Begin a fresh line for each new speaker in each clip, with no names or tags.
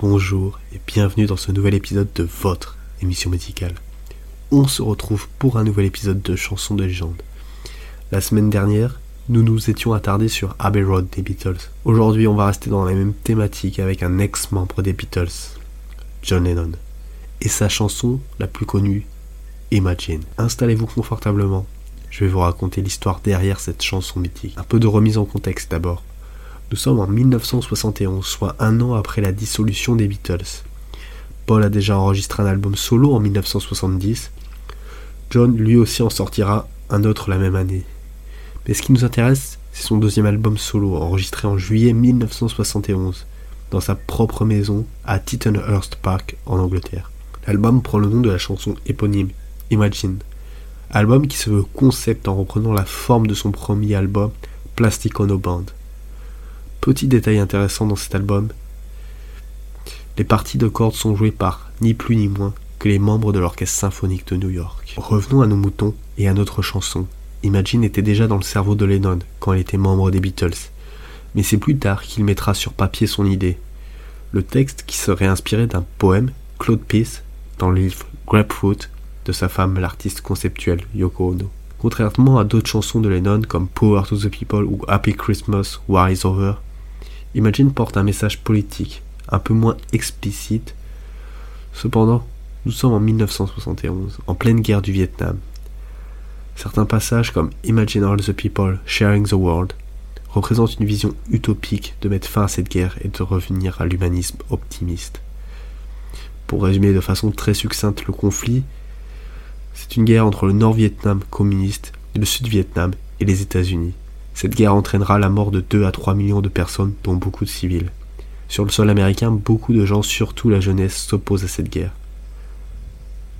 bonjour et bienvenue dans ce nouvel épisode de votre émission médicale. On se retrouve pour un nouvel épisode de Chansons de légende. La semaine dernière, nous nous étions attardés sur Abbey Road des Beatles. Aujourd'hui, on va rester dans la même thématique avec un ex-membre des Beatles, John Lennon, et sa chanson la plus connue, Imagine. Installez-vous confortablement. Je vais vous raconter l'histoire derrière cette chanson mythique. Un peu de remise en contexte d'abord. Nous sommes en 1971, soit un an après la dissolution des Beatles. Paul a déjà enregistré un album solo en 1970. John lui aussi en sortira un autre la même année. Mais ce qui nous intéresse, c'est son deuxième album solo, enregistré en juillet 1971, dans sa propre maison à Tittenhurst Park, en Angleterre. L'album prend le nom de la chanson éponyme, Imagine. Album qui se veut concept en reprenant la forme de son premier album, Plastic Ono Band. Petit détail intéressant dans cet album, les parties de cordes sont jouées par ni plus ni moins que les membres de l'Orchestre symphonique de New York. Revenons à nos moutons et à notre chanson, Imagine était déjà dans le cerveau de Lennon quand il était membre des Beatles, mais c'est plus tard qu'il mettra sur papier son idée. Le texte qui serait inspiré d'un poème, Claude Peace, dans le livre Grapefruit de sa femme l'artiste conceptuelle Yoko Ono. Contrairement à d'autres chansons de Lennon comme Power to the People ou Happy Christmas, War is Over, Imagine porte un message politique, un peu moins explicite. Cependant, nous sommes en 1971, en pleine guerre du Vietnam, Certains passages comme Imagine all the people sharing the world représentent une vision utopique de mettre fin à cette guerre et de revenir à l'humanisme optimiste. Pour résumer de façon très succincte le conflit, c'est une guerre entre le Nord-Vietnam communiste le Sud-Vietnam et les États-Unis. Cette guerre entraînera la mort de 2 à 3 millions de personnes, dont beaucoup de civils. Sur le sol américain, beaucoup de gens, surtout la jeunesse, s'opposent à cette guerre.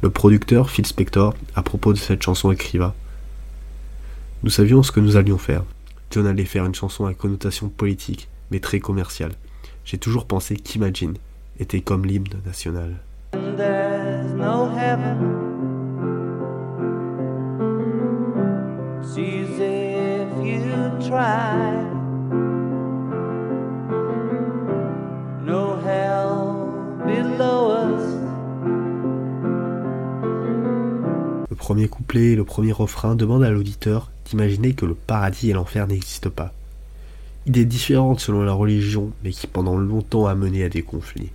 Le producteur, Phil Spector, à propos de cette chanson, écriva nous savions ce que nous allions faire. John allait faire une chanson à connotation politique, mais très commerciale. J'ai toujours pensé qu'Imagine était comme l'hymne national. Le premier couplet et le premier refrain demandent à l'auditeur d'imaginer que le paradis et l'enfer n'existent pas. Idée différente selon la religion, mais qui pendant longtemps a mené à des conflits.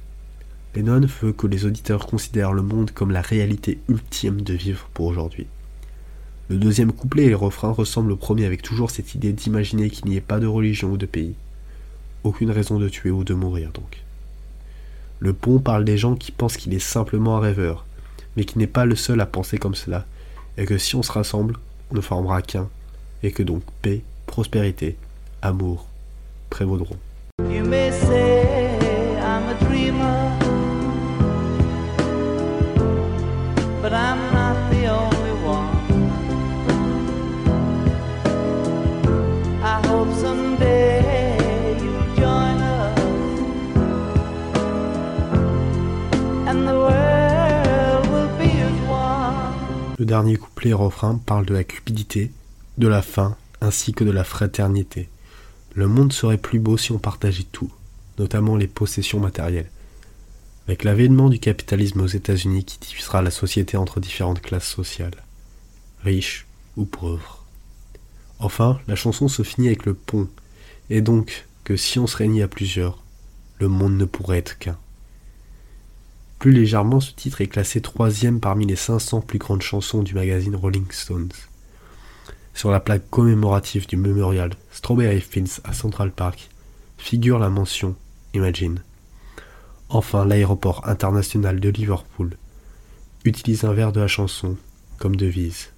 Lennon veut que les auditeurs considèrent le monde comme la réalité ultime de vivre pour aujourd'hui. Le deuxième couplet et le refrain ressemblent au premier avec toujours cette idée d'imaginer qu'il n'y ait pas de religion ou de pays. Aucune raison de tuer ou de mourir donc. Le pont parle des gens qui pensent qu'il est simplement un rêveur, mais qui n'est pas le seul à penser comme cela, et que si on se rassemble, on ne formera qu'un, et que donc paix, prospérité, amour prévaudront. Le dernier couplet et refrain parle de la cupidité, de la faim ainsi que de la fraternité. Le monde serait plus beau si on partageait tout, notamment les possessions matérielles. Avec l'avènement du capitalisme aux États-Unis qui diffusera la société entre différentes classes sociales, riches ou pauvres. Enfin, la chanson se finit avec le pont, et donc que si on se réunit à plusieurs, le monde ne pourrait être qu'un. Plus légèrement, ce titre est classé troisième parmi les 500 plus grandes chansons du magazine Rolling Stones. Sur la plaque commémorative du mémorial Strawberry Fields à Central Park figure la mention Imagine. Enfin, l'aéroport international de Liverpool utilise un vers de la chanson comme devise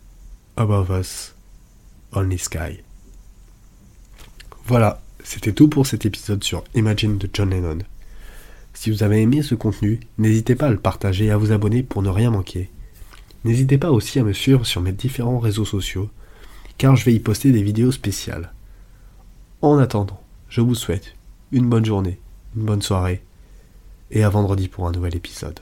Above Us, Only Sky. Voilà, c'était tout pour cet épisode sur Imagine de John Lennon. Si vous avez aimé ce contenu, n'hésitez pas à le partager et à vous abonner pour ne rien manquer. N'hésitez pas aussi à me suivre sur mes différents réseaux sociaux, car je vais y poster des vidéos spéciales. En attendant, je vous souhaite une bonne journée, une bonne soirée, et à vendredi pour un nouvel épisode.